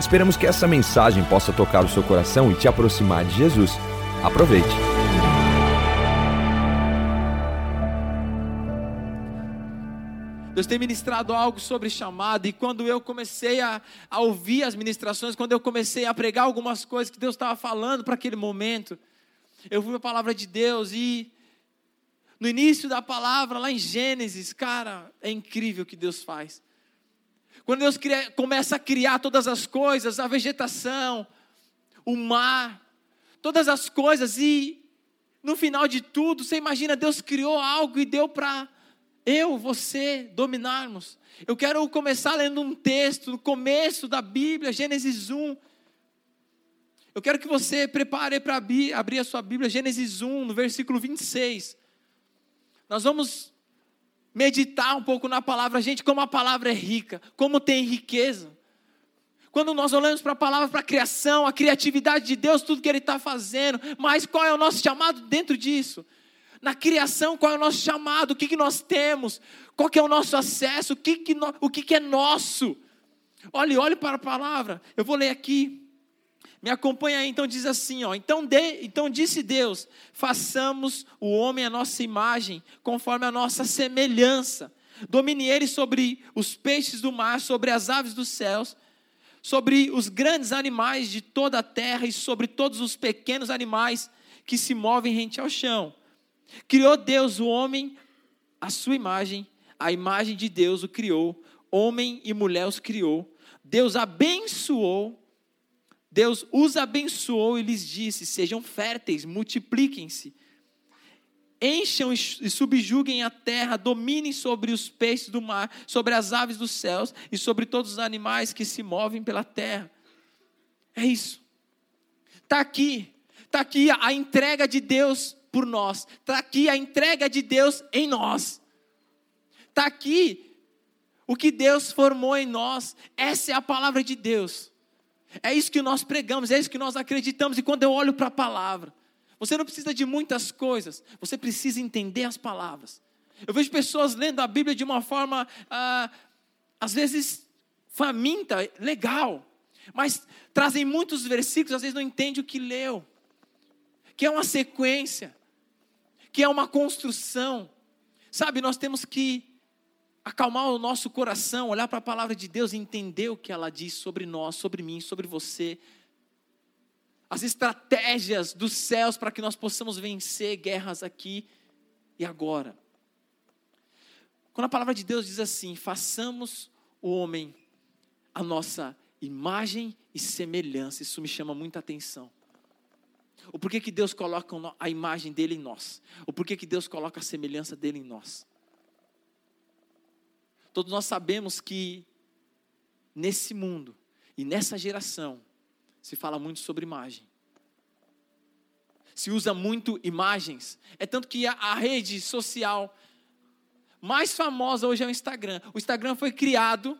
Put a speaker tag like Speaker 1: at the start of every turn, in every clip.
Speaker 1: Esperamos que essa mensagem possa tocar o seu coração e te aproximar de Jesus. Aproveite.
Speaker 2: Deus tem ministrado algo sobre chamado, e quando eu comecei a, a ouvir as ministrações, quando eu comecei a pregar algumas coisas que Deus estava falando para aquele momento, eu vi a palavra de Deus e no início da palavra, lá em Gênesis, cara, é incrível o que Deus faz. Quando Deus cria, começa a criar todas as coisas, a vegetação, o mar, todas as coisas, e no final de tudo, você imagina, Deus criou algo e deu para eu, você, dominarmos. Eu quero começar lendo um texto, no começo da Bíblia, Gênesis 1. Eu quero que você prepare para abrir a sua Bíblia, Gênesis 1, no versículo 26. Nós vamos meditar um pouco na palavra, gente, como a palavra é rica, como tem riqueza. Quando nós olhamos para a palavra, para a criação, a criatividade de Deus, tudo que Ele está fazendo, mas qual é o nosso chamado dentro disso? Na criação, qual é o nosso chamado? O que, que nós temos? Qual que é o nosso acesso? O que, que, no, o que, que é nosso? Olhe, olhe para a palavra. Eu vou ler aqui. Me acompanha aí, então diz assim, ó. Então, de, então disse Deus: façamos o homem a nossa imagem, conforme a nossa semelhança. Domine ele sobre os peixes do mar, sobre as aves dos céus, sobre os grandes animais de toda a terra e sobre todos os pequenos animais que se movem rente ao chão. Criou Deus o homem à sua imagem, a imagem de Deus o criou, homem e mulher os criou. Deus abençoou Deus os abençoou e lhes disse: Sejam férteis, multipliquem-se, encham e subjuguem a terra, dominem sobre os peixes do mar, sobre as aves dos céus e sobre todos os animais que se movem pela terra. É isso. Está aqui, está aqui a entrega de Deus por nós, está aqui a entrega de Deus em nós, está aqui o que Deus formou em nós, essa é a palavra de Deus. É isso que nós pregamos, é isso que nós acreditamos. E quando eu olho para a palavra, você não precisa de muitas coisas, você precisa entender as palavras. Eu vejo pessoas lendo a Bíblia de uma forma, ah, às vezes, faminta, legal, mas trazem muitos versículos, às vezes não entende o que leu, que é uma sequência, que é uma construção. Sabe, nós temos que acalmar o nosso coração, olhar para a palavra de Deus e entender o que ela diz sobre nós, sobre mim, sobre você. As estratégias dos céus para que nós possamos vencer guerras aqui e agora. Quando a palavra de Deus diz assim: façamos o homem a nossa imagem e semelhança, isso me chama muita atenção. O porquê que Deus coloca a imagem dele em nós? O porquê que Deus coloca a semelhança dele em nós? Todos nós sabemos que nesse mundo e nessa geração se fala muito sobre imagem. Se usa muito imagens. É tanto que a, a rede social mais famosa hoje é o Instagram. O Instagram foi criado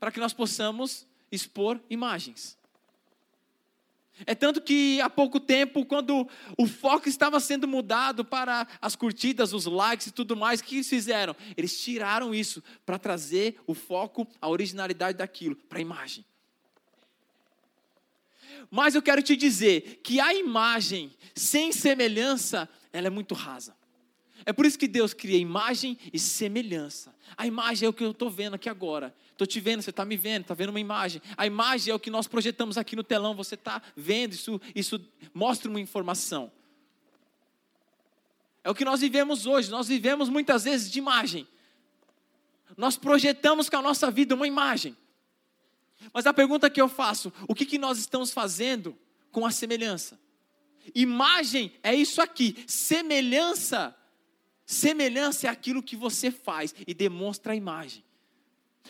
Speaker 2: para que nós possamos expor imagens. É tanto que há pouco tempo, quando o foco estava sendo mudado para as curtidas, os likes e tudo mais, o que eles fizeram? Eles tiraram isso para trazer o foco, a originalidade daquilo, para a imagem. Mas eu quero te dizer que a imagem sem semelhança, ela é muito rasa. É por isso que Deus cria imagem e semelhança. A imagem é o que eu estou vendo aqui agora. Estou te vendo, você está me vendo, está vendo uma imagem. A imagem é o que nós projetamos aqui no telão, você está vendo, isso, isso mostra uma informação. É o que nós vivemos hoje. Nós vivemos muitas vezes de imagem. Nós projetamos com a nossa vida uma imagem. Mas a pergunta que eu faço: o que, que nós estamos fazendo com a semelhança? Imagem é isso aqui, semelhança Semelhança é aquilo que você faz e demonstra a imagem.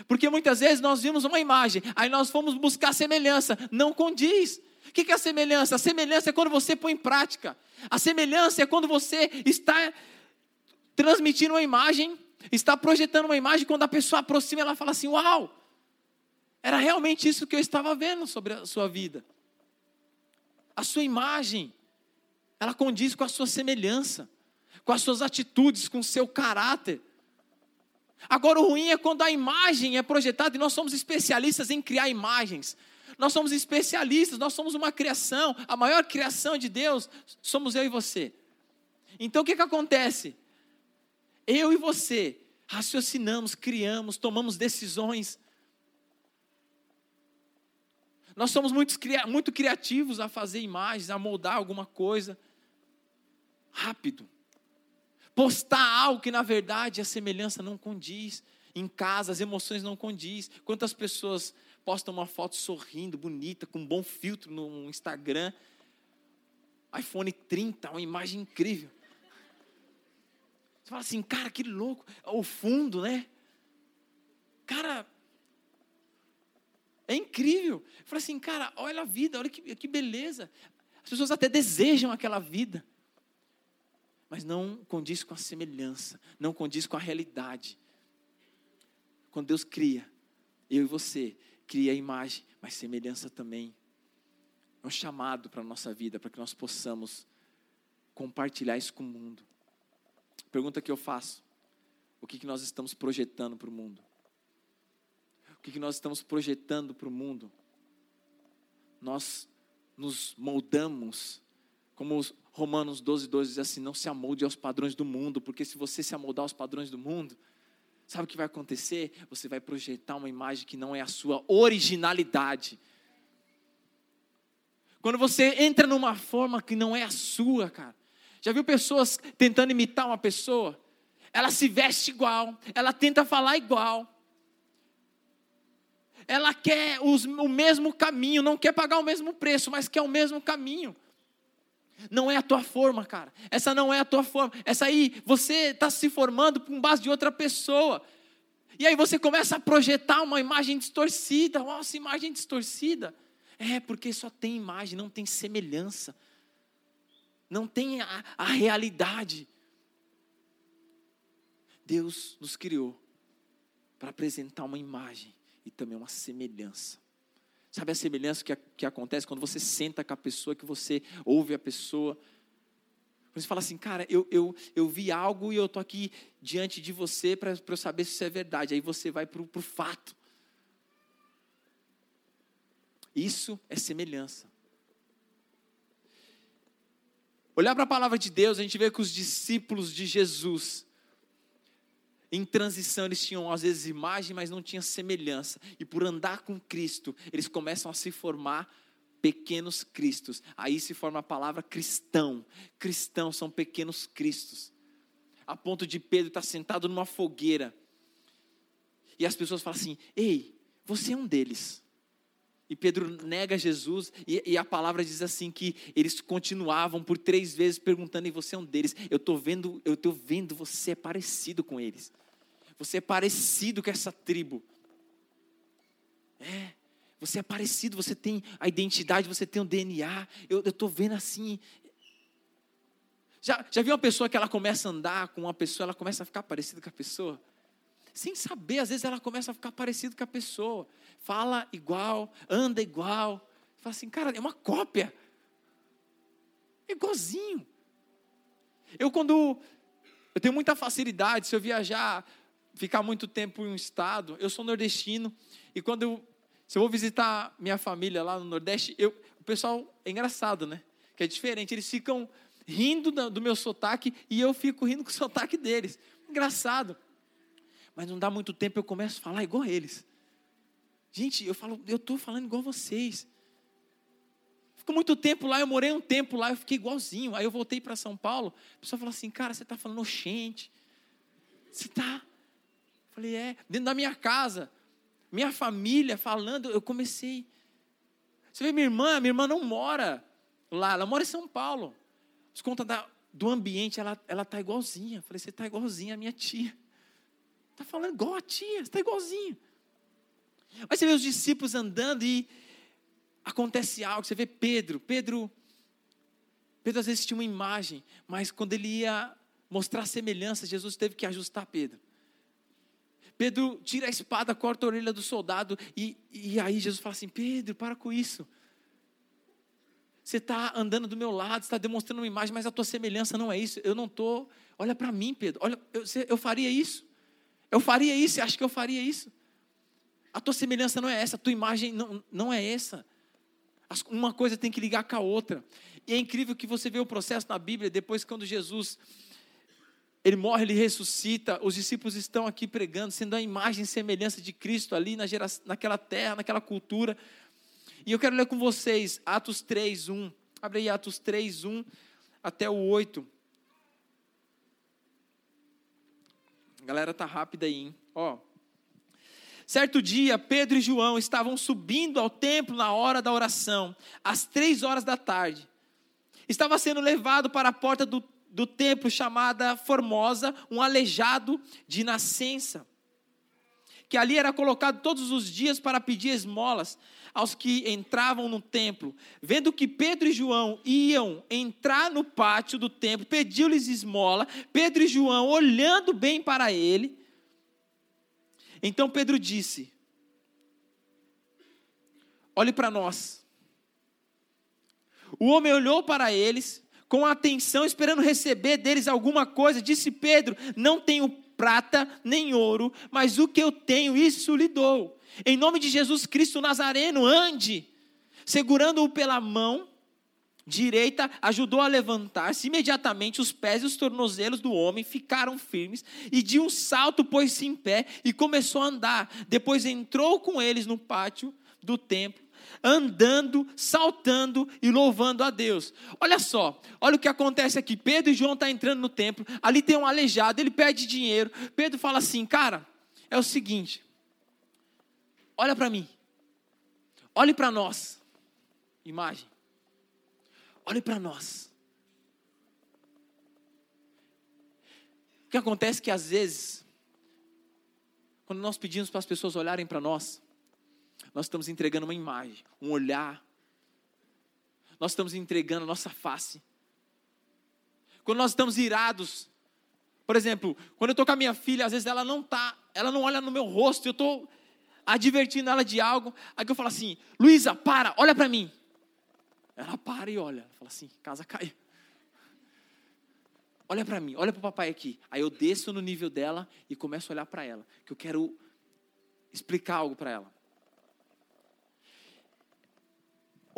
Speaker 2: Porque muitas vezes nós vimos uma imagem, aí nós fomos buscar semelhança, não condiz. O que é a semelhança? A semelhança é quando você põe em prática. A semelhança é quando você está transmitindo uma imagem, está projetando uma imagem, quando a pessoa aproxima, ela fala assim: Uau, era realmente isso que eu estava vendo sobre a sua vida. A sua imagem, ela condiz com a sua semelhança, com as suas atitudes, com o seu caráter. Agora, o ruim é quando a imagem é projetada e nós somos especialistas em criar imagens. Nós somos especialistas, nós somos uma criação, a maior criação de Deus somos eu e você. Então o que, que acontece? Eu e você raciocinamos, criamos, tomamos decisões. Nós somos muito, muito criativos a fazer imagens, a moldar alguma coisa. Rápido. Postar algo que na verdade a semelhança não condiz. Em casa as emoções não condiz. Quantas pessoas postam uma foto sorrindo, bonita, com um bom filtro no Instagram. iPhone 30, uma imagem incrível. Você fala assim, cara, que louco. O fundo, né? Cara, é incrível. Fala assim, cara, olha a vida, olha que, que beleza. As pessoas até desejam aquela vida. Mas não condiz com a semelhança, não condiz com a realidade. Quando Deus cria, eu e você, cria a imagem, mas semelhança também. É um chamado para a nossa vida, para que nós possamos compartilhar isso com o mundo. Pergunta que eu faço: o que, que nós estamos projetando para o mundo? O que, que nós estamos projetando para o mundo? Nós nos moldamos, como Romanos 12, 12 diz assim: não se amolde aos padrões do mundo, porque se você se amoldar aos padrões do mundo, Sabe o que vai acontecer? Você vai projetar uma imagem que não é a sua originalidade. Quando você entra numa forma que não é a sua, cara. Já viu pessoas tentando imitar uma pessoa? Ela se veste igual, ela tenta falar igual. Ela quer os, o mesmo caminho, não quer pagar o mesmo preço, mas quer o mesmo caminho. Não é a tua forma, cara. Essa não é a tua forma. Essa aí, você está se formando com base de outra pessoa. E aí você começa a projetar uma imagem distorcida. Nossa, imagem distorcida. É, porque só tem imagem, não tem semelhança. Não tem a, a realidade. Deus nos criou para apresentar uma imagem e também uma semelhança. Sabe a semelhança que, que acontece quando você senta com a pessoa, que você ouve a pessoa. Você fala assim, cara, eu, eu, eu vi algo e eu estou aqui diante de você para eu saber se isso é verdade. Aí você vai para o fato. Isso é semelhança. Olhar para a palavra de Deus, a gente vê que os discípulos de Jesus, em transição, eles tinham às vezes imagem, mas não tinham semelhança. E por andar com Cristo, eles começam a se formar pequenos cristos. Aí se forma a palavra cristão. Cristão são pequenos cristos. A ponto de Pedro estar sentado numa fogueira. E as pessoas falam assim: Ei, você é um deles. E Pedro nega Jesus, e, e, a palavra diz assim: que eles continuavam por três vezes perguntando, e você é um deles. Eu estou vendo, eu estou vendo, você é parecido com eles. Você é parecido com essa tribo. É, você é parecido, você tem a identidade, você tem o DNA. Eu estou vendo assim. Já, já viu uma pessoa que ela começa a andar com uma pessoa, ela começa a ficar parecida com a pessoa? Sem saber, às vezes ela começa a ficar parecida com a pessoa fala igual, anda igual. Fala assim, cara, é uma cópia. É igualzinho. Eu quando eu tenho muita facilidade se eu viajar, ficar muito tempo em um estado, eu sou nordestino e quando eu se eu vou visitar minha família lá no Nordeste, eu, o pessoal é engraçado, né? Que é diferente, eles ficam rindo do meu sotaque e eu fico rindo com o sotaque deles. Engraçado. Mas não dá muito tempo eu começo a falar igual a eles. Gente, eu falo, eu estou falando igual vocês. Ficou muito tempo lá, eu morei um tempo lá, eu fiquei igualzinho. Aí eu voltei para São Paulo, a pessoa falou assim, cara, você está falando oxente. Você está? Falei, é, dentro da minha casa, minha família falando, eu comecei. Você vê minha irmã, minha irmã não mora lá, ela mora em São Paulo. Por conta da, do ambiente, ela está igualzinha. Falei, você está igualzinha a minha tia. Está falando igual a tia, está igualzinho. Mas você vê os discípulos andando e acontece algo. Você vê Pedro, Pedro, Pedro às vezes tinha uma imagem, mas quando ele ia mostrar semelhança, Jesus teve que ajustar Pedro. Pedro tira a espada, corta a orelha do soldado, e, e aí Jesus fala assim: Pedro, para com isso. Você está andando do meu lado, está demonstrando uma imagem, mas a tua semelhança não é isso. Eu não estou. Olha para mim, Pedro. Olha, eu, eu faria isso. Eu faria isso. Acha que eu faria isso? A tua semelhança não é essa. A tua imagem não, não é essa. Uma coisa tem que ligar com a outra. E é incrível que você vê o processo na Bíblia, depois quando Jesus ele morre, ele ressuscita, os discípulos estão aqui pregando, sendo a imagem e semelhança de Cristo ali na geração, naquela terra, naquela cultura. E eu quero ler com vocês Atos 3, 1. Abre aí Atos 3, 1 até o 8. Galera tá rápida aí, hein? Ó. Certo dia, Pedro e João estavam subindo ao templo na hora da oração, às três horas da tarde. Estava sendo levado para a porta do, do templo chamada Formosa, um aleijado de nascença, que ali era colocado todos os dias para pedir esmolas aos que entravam no templo. Vendo que Pedro e João iam entrar no pátio do templo, pediu-lhes esmola. Pedro e João, olhando bem para ele, então Pedro disse: Olhe para nós. O homem olhou para eles com atenção, esperando receber deles alguma coisa. Disse Pedro: Não tenho prata nem ouro, mas o que eu tenho, isso lhe dou. Em nome de Jesus Cristo Nazareno, ande. Segurando-o pela mão, direita ajudou a levantar-se. Imediatamente os pés e os tornozelos do homem ficaram firmes e de um salto pôs-se em pé e começou a andar. Depois entrou com eles no pátio do templo, andando, saltando e louvando a Deus. Olha só, olha o que acontece aqui. Pedro e João estão tá entrando no templo, ali tem um aleijado, ele pede dinheiro. Pedro fala assim, cara, é o seguinte, olha para mim, olhe para nós, imagem. Olhe para nós. O que acontece é que às vezes, quando nós pedimos para as pessoas olharem para nós, nós estamos entregando uma imagem, um olhar. Nós estamos entregando a nossa face. Quando nós estamos irados, por exemplo, quando eu estou com a minha filha, às vezes ela não tá, ela não olha no meu rosto, eu estou advertindo ela de algo, aí eu falo assim, Luísa, para, olha para mim. Ela para e olha. Fala assim: casa caiu. Olha para mim, olha para o papai aqui. Aí eu desço no nível dela e começo a olhar para ela, que eu quero explicar algo para ela.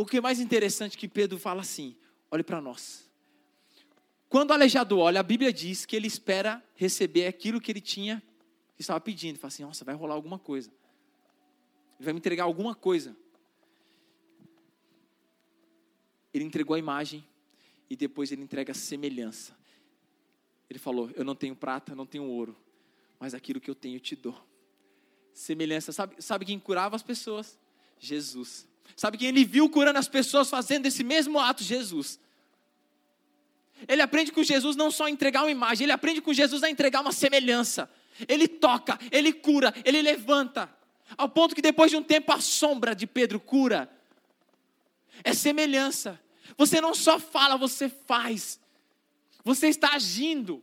Speaker 2: O que é mais interessante que Pedro fala assim: olhe para nós. Quando o aleijado olha, a Bíblia diz que ele espera receber aquilo que ele tinha, que estava pedindo. Ele fala assim: nossa, vai rolar alguma coisa. Ele vai me entregar alguma coisa. ele entregou a imagem e depois ele entrega a semelhança. Ele falou: Eu não tenho prata, não tenho ouro, mas aquilo que eu tenho eu te dou. Semelhança, sabe, sabe quem curava as pessoas? Jesus. Sabe quem ele viu curando as pessoas fazendo esse mesmo ato? Jesus. Ele aprende com Jesus não só a entregar uma imagem, ele aprende com Jesus a entregar uma semelhança. Ele toca, ele cura, ele levanta. Ao ponto que depois de um tempo a sombra de Pedro cura é semelhança. Você não só fala, você faz. Você está agindo.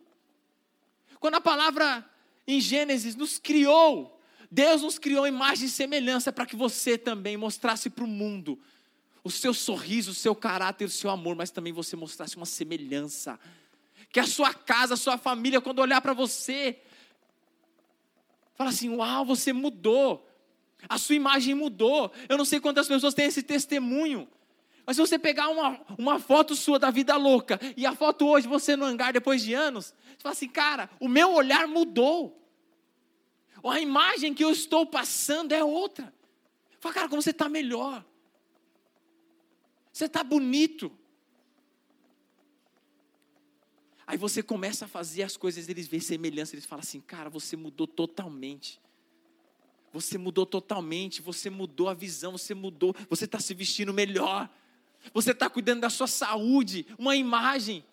Speaker 2: Quando a palavra em Gênesis nos criou, Deus nos criou imagem e semelhança para que você também mostrasse para o mundo o seu sorriso, o seu caráter, o seu amor, mas também você mostrasse uma semelhança. Que a sua casa, a sua família, quando olhar para você, fala assim: Uau, você mudou. A sua imagem mudou. Eu não sei quantas pessoas têm esse testemunho. Mas se você pegar uma, uma foto sua da vida louca e a foto hoje, você no hangar depois de anos, você fala assim, cara, o meu olhar mudou. Ou a imagem que eu estou passando é outra. Fala, cara, como você está melhor. Você está bonito. Aí você começa a fazer as coisas, eles veem semelhança, eles falam assim, cara, você mudou totalmente. Você mudou totalmente, você mudou a visão, você mudou, você está se vestindo melhor você está cuidando da sua saúde, uma imagem.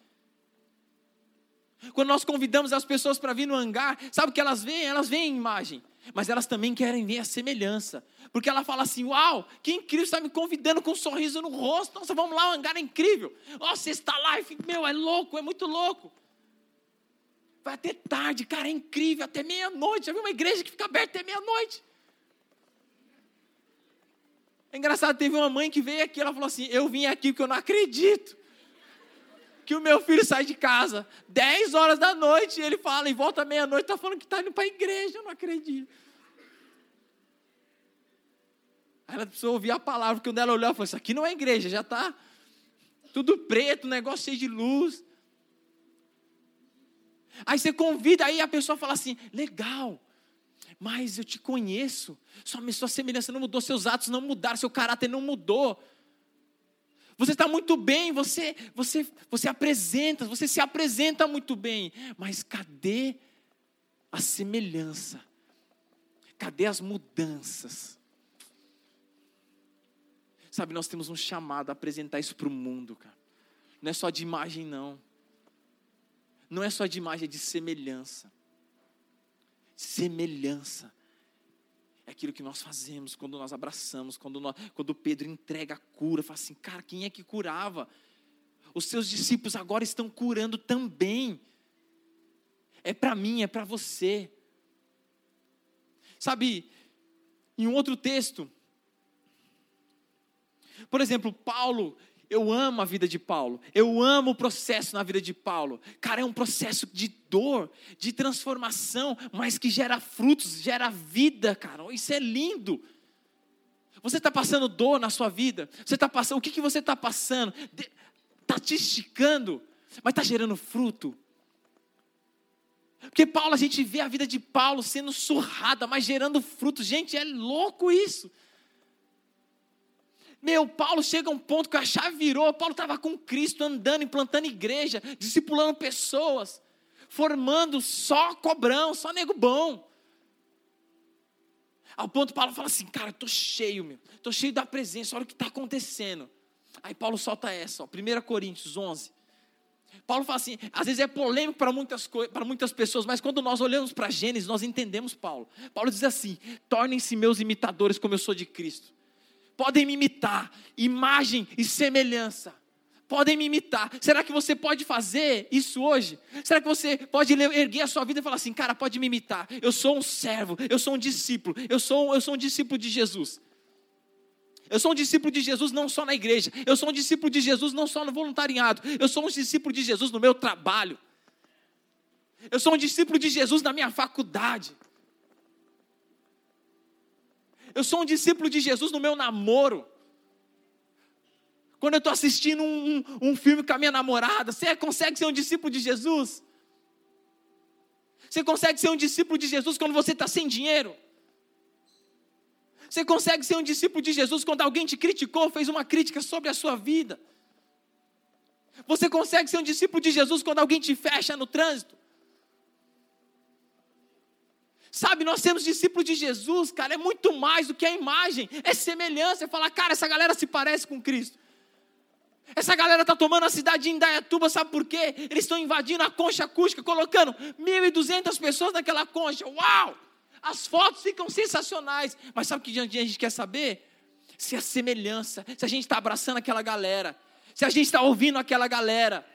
Speaker 2: Quando nós convidamos as pessoas para vir no hangar, sabe o que elas veem? Elas veem imagem. Mas elas também querem ver a semelhança. Porque ela fala assim: Uau, que incrível, está me convidando com um sorriso no rosto. Nossa, vamos lá, o hangar é incrível. Nossa, está lá, meu, é louco, é muito louco. Vai até tarde, cara, é incrível, até meia-noite. Já viu uma igreja que fica aberta até meia-noite? É engraçado, teve uma mãe que veio aqui, ela falou assim: Eu vim aqui porque eu não acredito que o meu filho sai de casa 10 horas da noite e ele fala e volta meia-noite, está falando que está indo para a igreja, eu não acredito. Aí ela precisou ouvir a palavra, porque quando ela olhou, ela falou: Isso aqui não é igreja, já está tudo preto, negócio cheio de luz. Aí você convida, aí a pessoa fala assim: legal, mas eu te conheço, sua, sua semelhança não mudou, seus atos não mudaram, seu caráter não mudou. Você está muito bem, você, você, você apresenta, você se apresenta muito bem, mas cadê a semelhança? Cadê as mudanças? Sabe, nós temos um chamado a apresentar isso para o mundo, cara. Não é só de imagem, não. Não é só de imagem, é de semelhança. Semelhança é aquilo que nós fazemos quando nós abraçamos, quando, nós, quando Pedro entrega a cura, fala assim, cara, quem é que curava? Os seus discípulos agora estão curando também. É para mim, é para você. Sabe, em um outro texto, por exemplo, Paulo, eu amo a vida de Paulo. Eu amo o processo na vida de Paulo. Cara, é um processo de dor, de transformação, mas que gera frutos, gera vida, cara. Isso é lindo. Você está passando dor na sua vida? Você está passando? O que, que você está passando? Está te esticando, mas está gerando fruto. Porque Paulo, a gente vê a vida de Paulo sendo surrada, mas gerando frutos. Gente, é louco isso. Meu, Paulo chega a um ponto que a chave virou. Paulo estava com Cristo, andando, implantando igreja, discipulando pessoas, formando só cobrão, só nego bom. Ao ponto Paulo fala assim: Cara, estou cheio, meu, estou cheio da presença, olha o que está acontecendo. Aí Paulo solta essa, ó, 1 Coríntios 11. Paulo fala assim: às vezes é polêmico para muitas, para muitas pessoas, mas quando nós olhamos para Gênesis, nós entendemos Paulo. Paulo diz assim: tornem-se meus imitadores como eu sou de Cristo podem me imitar, imagem e semelhança. Podem me imitar. Será que você pode fazer isso hoje? Será que você pode erguer a sua vida e falar assim, cara, pode me imitar? Eu sou um servo, eu sou um discípulo, eu sou, eu sou um discípulo de Jesus. Eu sou um discípulo de Jesus não só na igreja, eu sou um discípulo de Jesus não só no voluntariado, eu sou um discípulo de Jesus no meu trabalho. Eu sou um discípulo de Jesus na minha faculdade. Eu sou um discípulo de Jesus no meu namoro. Quando eu estou assistindo um, um, um, filme com a minha namorada, você consegue ser um discípulo de Jesus? Você consegue ser um discípulo de Jesus quando você está sem dinheiro? Você consegue ser um discípulo de Jesus quando alguém te criticou, fez uma crítica sobre a sua vida? Você consegue ser um discípulo de Jesus quando alguém te fecha no trânsito? Sabe, nós temos discípulos de Jesus, cara, é muito mais do que a imagem, é semelhança, é falar, cara, essa galera se parece com Cristo. Essa galera está tomando a cidade de Indaiatuba, sabe por quê? Eles estão invadindo a concha acústica, colocando 1.200 pessoas naquela concha. Uau! As fotos ficam sensacionais. Mas sabe o que a gente quer saber? Se a semelhança, se a gente está abraçando aquela galera, se a gente está ouvindo aquela galera,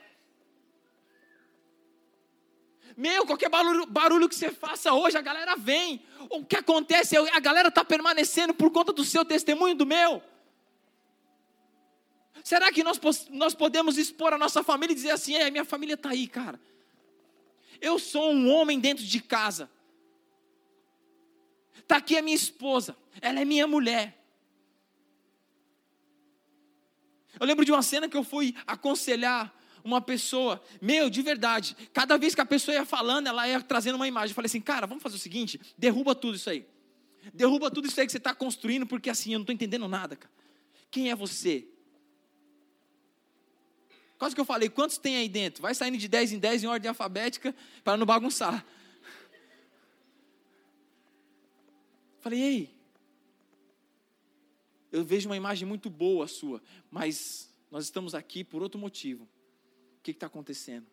Speaker 2: meu, qualquer barulho, barulho que você faça hoje, a galera vem. O que acontece é a galera está permanecendo por conta do seu testemunho do meu. Será que nós, nós podemos expor a nossa família e dizer assim: é, minha família está aí, cara. Eu sou um homem dentro de casa. Está aqui a minha esposa, ela é minha mulher. Eu lembro de uma cena que eu fui aconselhar uma pessoa, meu, de verdade, cada vez que a pessoa ia falando, ela ia trazendo uma imagem. Eu falei assim, cara, vamos fazer o seguinte: derruba tudo isso aí. Derruba tudo isso aí que você está construindo, porque assim, eu não estou entendendo nada, cara. Quem é você? Quase que eu falei, quantos tem aí dentro? Vai saindo de 10 em 10 em ordem alfabética para não bagunçar. Falei, ei, eu vejo uma imagem muito boa sua, mas nós estamos aqui por outro motivo. Que está acontecendo?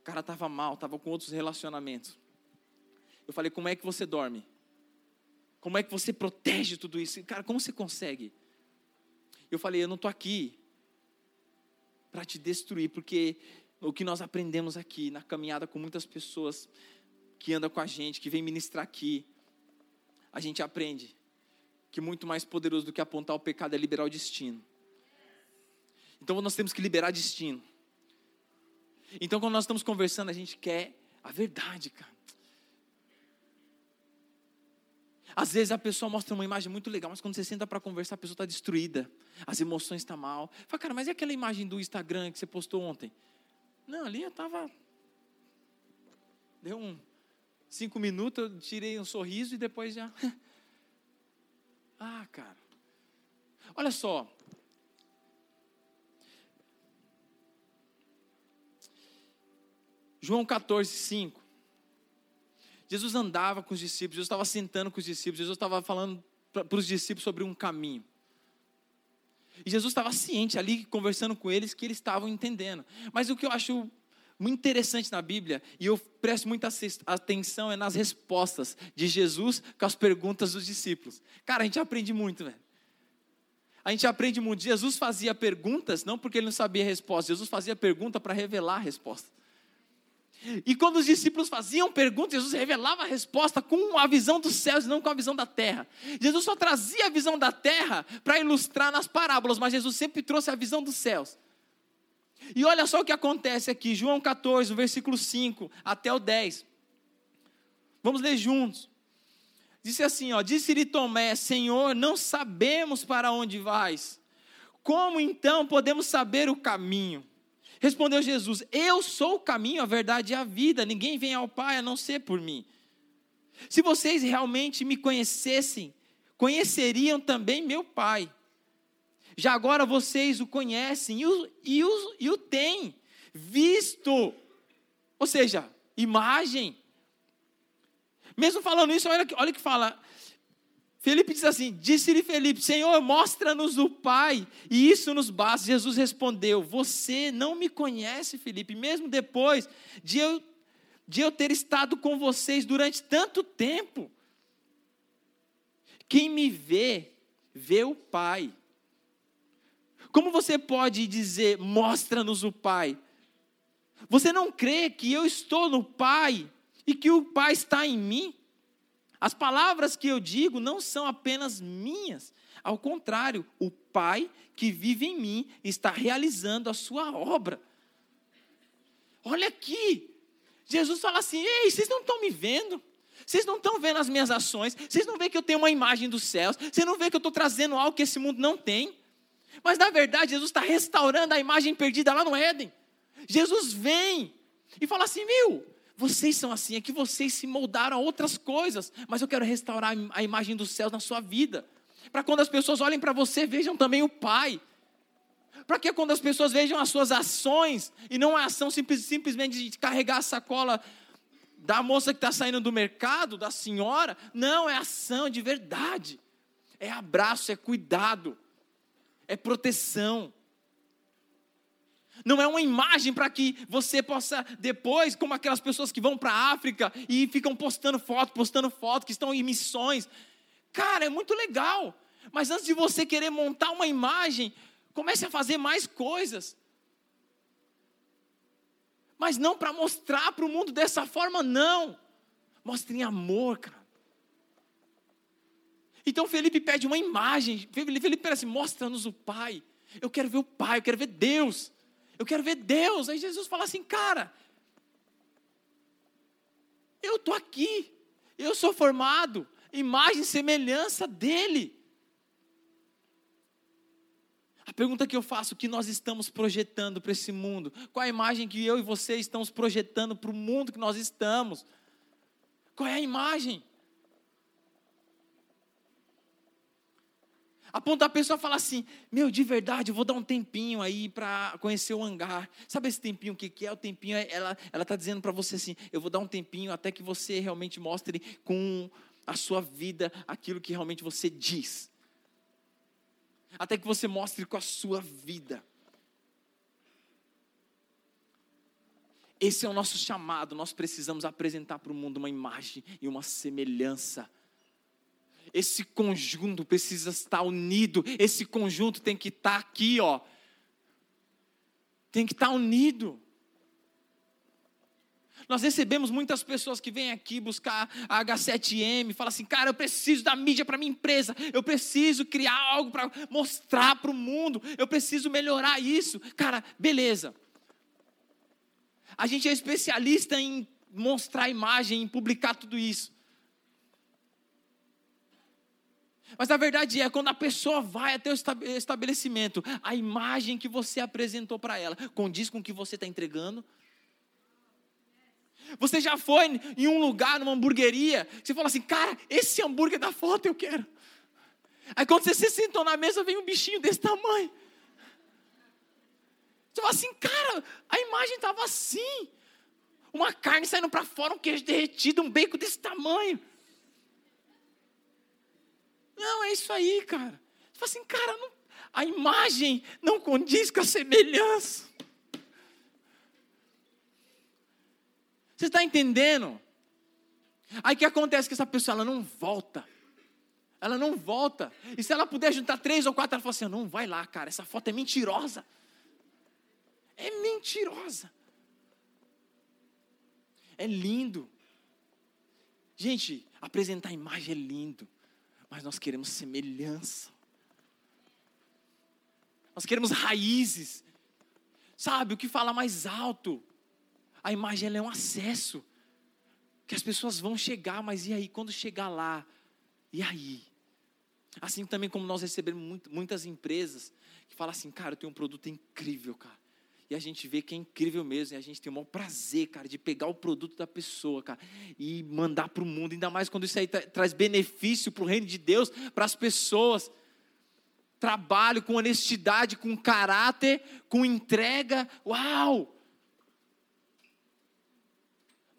Speaker 2: O cara estava mal, estava com outros relacionamentos. Eu falei, como é que você dorme? Como é que você protege tudo isso? Cara, como você consegue? Eu falei, eu não estou aqui para te destruir, porque o que nós aprendemos aqui na caminhada com muitas pessoas que andam com a gente, que vem ministrar aqui, a gente aprende que muito mais poderoso do que apontar o pecado é liberar o destino. Então nós temos que liberar destino. Então quando nós estamos conversando, a gente quer a verdade, cara. Às vezes a pessoa mostra uma imagem muito legal, mas quando você senta para conversar, a pessoa está destruída, as emoções estão tá mal. Fala, cara, mas e aquela imagem do Instagram que você postou ontem? Não, ali eu estava. Deu um cinco minutos, eu tirei um sorriso e depois já. ah, cara. Olha só. João 14, 5. Jesus andava com os discípulos, Jesus estava sentando com os discípulos, Jesus estava falando para os discípulos sobre um caminho. E Jesus estava ciente ali, conversando com eles, que eles estavam entendendo. Mas o que eu acho muito interessante na Bíblia, e eu presto muita atenção, é nas respostas de Jesus com as perguntas dos discípulos. Cara, a gente aprende muito, velho. A gente aprende muito. Jesus fazia perguntas, não porque ele não sabia a resposta, Jesus fazia pergunta para revelar a resposta. E quando os discípulos faziam perguntas, Jesus revelava a resposta com a visão dos céus e não com a visão da terra. Jesus só trazia a visão da terra para ilustrar nas parábolas, mas Jesus sempre trouxe a visão dos céus. E olha só o que acontece aqui, João 14, versículo 5 até o 10. Vamos ler juntos. Disse assim, ó, disse-lhe Tomé, Senhor, não sabemos para onde vais. Como então podemos saber o caminho? Respondeu Jesus: Eu sou o caminho, a verdade e a vida. Ninguém vem ao Pai a não ser por mim. Se vocês realmente me conhecessem, conheceriam também meu Pai. Já agora vocês o conhecem e o, e o, e o têm visto. Ou seja, imagem. Mesmo falando isso, olha, olha que fala: Felipe diz assim: Disse-lhe Felipe, Senhor, mostra-nos o Pai, e isso nos basta. Jesus respondeu: Você não me conhece, Felipe, mesmo depois de eu, de eu ter estado com vocês durante tanto tempo. Quem me vê, vê o Pai. Como você pode dizer, mostra-nos o Pai? Você não crê que eu estou no Pai e que o Pai está em mim? As palavras que eu digo não são apenas minhas. Ao contrário, o Pai que vive em mim está realizando a sua obra. Olha aqui. Jesus fala assim: Ei, vocês não estão me vendo? Vocês não estão vendo as minhas ações? Vocês não veem que eu tenho uma imagem dos céus? Vocês não veem que eu estou trazendo algo que esse mundo não tem? Mas na verdade, Jesus está restaurando a imagem perdida lá no Éden. Jesus vem e fala assim: Viu, vocês são assim, é que vocês se moldaram a outras coisas, mas eu quero restaurar a imagem dos céus na sua vida. Para quando as pessoas olhem para você, vejam também o Pai. Para que quando as pessoas vejam as suas ações, e não a ação simples, simplesmente de carregar a sacola da moça que está saindo do mercado, da senhora, não, é ação de verdade. É abraço, é cuidado, é proteção. Não é uma imagem para que você possa depois, como aquelas pessoas que vão para a África e ficam postando foto, postando foto, que estão em missões. Cara, é muito legal. Mas antes de você querer montar uma imagem, comece a fazer mais coisas. Mas não para mostrar para o mundo dessa forma, não. Mostre em amor, cara. Então Felipe pede uma imagem. Felipe pede assim: mostra-nos o Pai. Eu quero ver o Pai, eu quero ver Deus. Eu quero ver Deus. Aí Jesus fala assim, cara, eu estou aqui, eu sou formado, imagem e semelhança dele. A pergunta que eu faço, o que nós estamos projetando para esse mundo? Qual a imagem que eu e você estamos projetando para o mundo que nós estamos? Qual é a imagem? A ponto da pessoa falar assim: Meu, de verdade, eu vou dar um tempinho aí para conhecer o hangar. Sabe esse tempinho o que, que é? O tempinho, é, ela está dizendo para você assim: Eu vou dar um tempinho até que você realmente mostre com a sua vida aquilo que realmente você diz. Até que você mostre com a sua vida. Esse é o nosso chamado. Nós precisamos apresentar para o mundo uma imagem e uma semelhança. Esse conjunto precisa estar unido. Esse conjunto tem que estar aqui, ó. Tem que estar unido. Nós recebemos muitas pessoas que vêm aqui buscar a H7M, falam assim, cara, eu preciso da mídia para minha empresa, eu preciso criar algo para mostrar para o mundo, eu preciso melhorar isso. Cara, beleza. A gente é especialista em mostrar imagem, em publicar tudo isso. Mas a verdade é, quando a pessoa vai até o estabelecimento, a imagem que você apresentou para ela condiz com o que você está entregando? Você já foi em um lugar, numa hamburgueria, você fala assim, cara, esse hambúrguer da foto eu quero. Aí quando você se sentou na mesa, vem um bichinho desse tamanho. Você fala assim, cara, a imagem estava assim. Uma carne saindo para fora, um queijo derretido, um bacon desse tamanho. Não, é isso aí, cara. Você fala assim, cara, não, a imagem não condiz com a semelhança. Você está entendendo? Aí o que acontece com essa pessoa? Ela não volta. Ela não volta. E se ela puder juntar três ou quatro, ela fala assim: não, vai lá, cara, essa foto é mentirosa. É mentirosa. É lindo. Gente, apresentar a imagem é lindo, mas nós queremos semelhança. Nós queremos raízes. Sabe, o que fala mais alto? A imagem ela é um acesso que as pessoas vão chegar, mas e aí quando chegar lá? E aí? Assim também como nós recebemos muitas empresas que falam assim, cara, eu tenho um produto incrível, cara. E a gente vê que é incrível mesmo, e a gente tem o maior prazer, cara, de pegar o produto da pessoa, cara, e mandar para o mundo, ainda mais quando isso aí tra traz benefício para o reino de Deus, para as pessoas. Trabalho com honestidade, com caráter, com entrega, uau!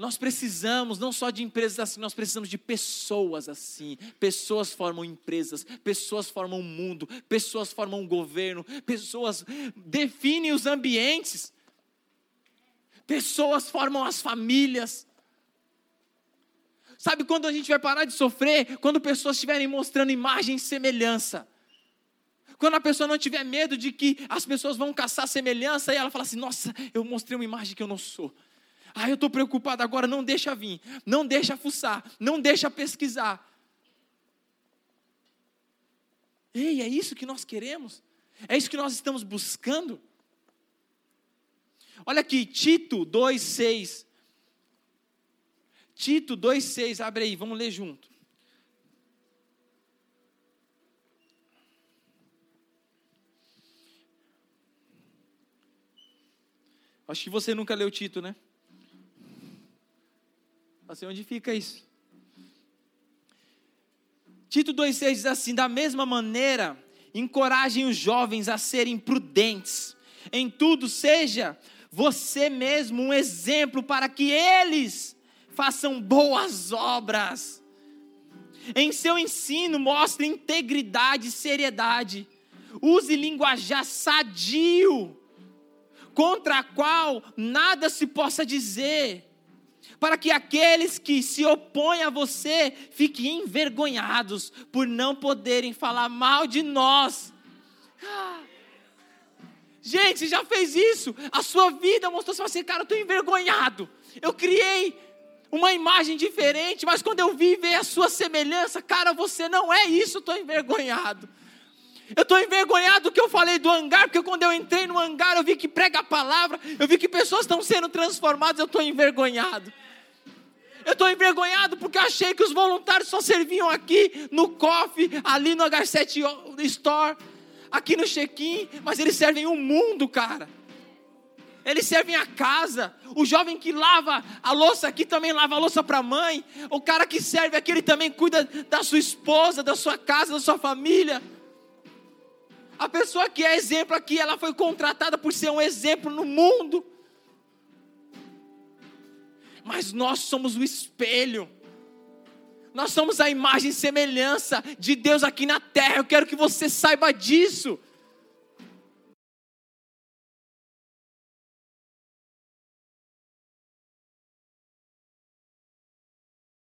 Speaker 2: Nós precisamos não só de empresas assim, nós precisamos de pessoas assim. Pessoas formam empresas, pessoas formam um mundo, pessoas formam um governo, pessoas definem os ambientes, pessoas formam as famílias. Sabe quando a gente vai parar de sofrer? Quando pessoas estiverem mostrando imagem e semelhança. Quando a pessoa não tiver medo de que as pessoas vão caçar semelhança e ela fala assim: Nossa, eu mostrei uma imagem que eu não sou. Ah, eu estou preocupado agora, não deixa vir, não deixa fuçar, não deixa pesquisar. Ei, é isso que nós queremos? É isso que nós estamos buscando? Olha aqui, Tito 2,6. Tito 2,6, abre aí, vamos ler junto. Acho que você nunca leu Tito, né? Assim, onde fica isso? Tito 2,6 diz assim: da mesma maneira, encorajem os jovens a serem prudentes, em tudo seja você mesmo um exemplo para que eles façam boas obras. Em seu ensino, mostre integridade e seriedade. Use linguajar sadio, contra a qual nada se possa dizer para que aqueles que se opõem a você fiquem envergonhados por não poderem falar mal de nós. Gente, você já fez isso? A sua vida mostrou assim, cara, eu estou envergonhado. Eu criei uma imagem diferente, mas quando eu vi ver a sua semelhança, cara, você não é isso, estou envergonhado. Eu estou envergonhado do que eu falei do hangar, porque quando eu entrei no hangar, eu vi que prega a palavra, eu vi que pessoas estão sendo transformadas, eu estou envergonhado. Eu estou envergonhado porque achei que os voluntários só serviam aqui no coffee, ali no H7 Store, aqui no check-in, mas eles servem o mundo, cara. Eles servem a casa. O jovem que lava a louça aqui também lava a louça para a mãe. O cara que serve aqui, ele também cuida da sua esposa, da sua casa, da sua família. A pessoa que é exemplo aqui, ela foi contratada por ser um exemplo no mundo mas nós somos o espelho. Nós somos a imagem e semelhança de Deus aqui na terra. Eu quero que você saiba disso.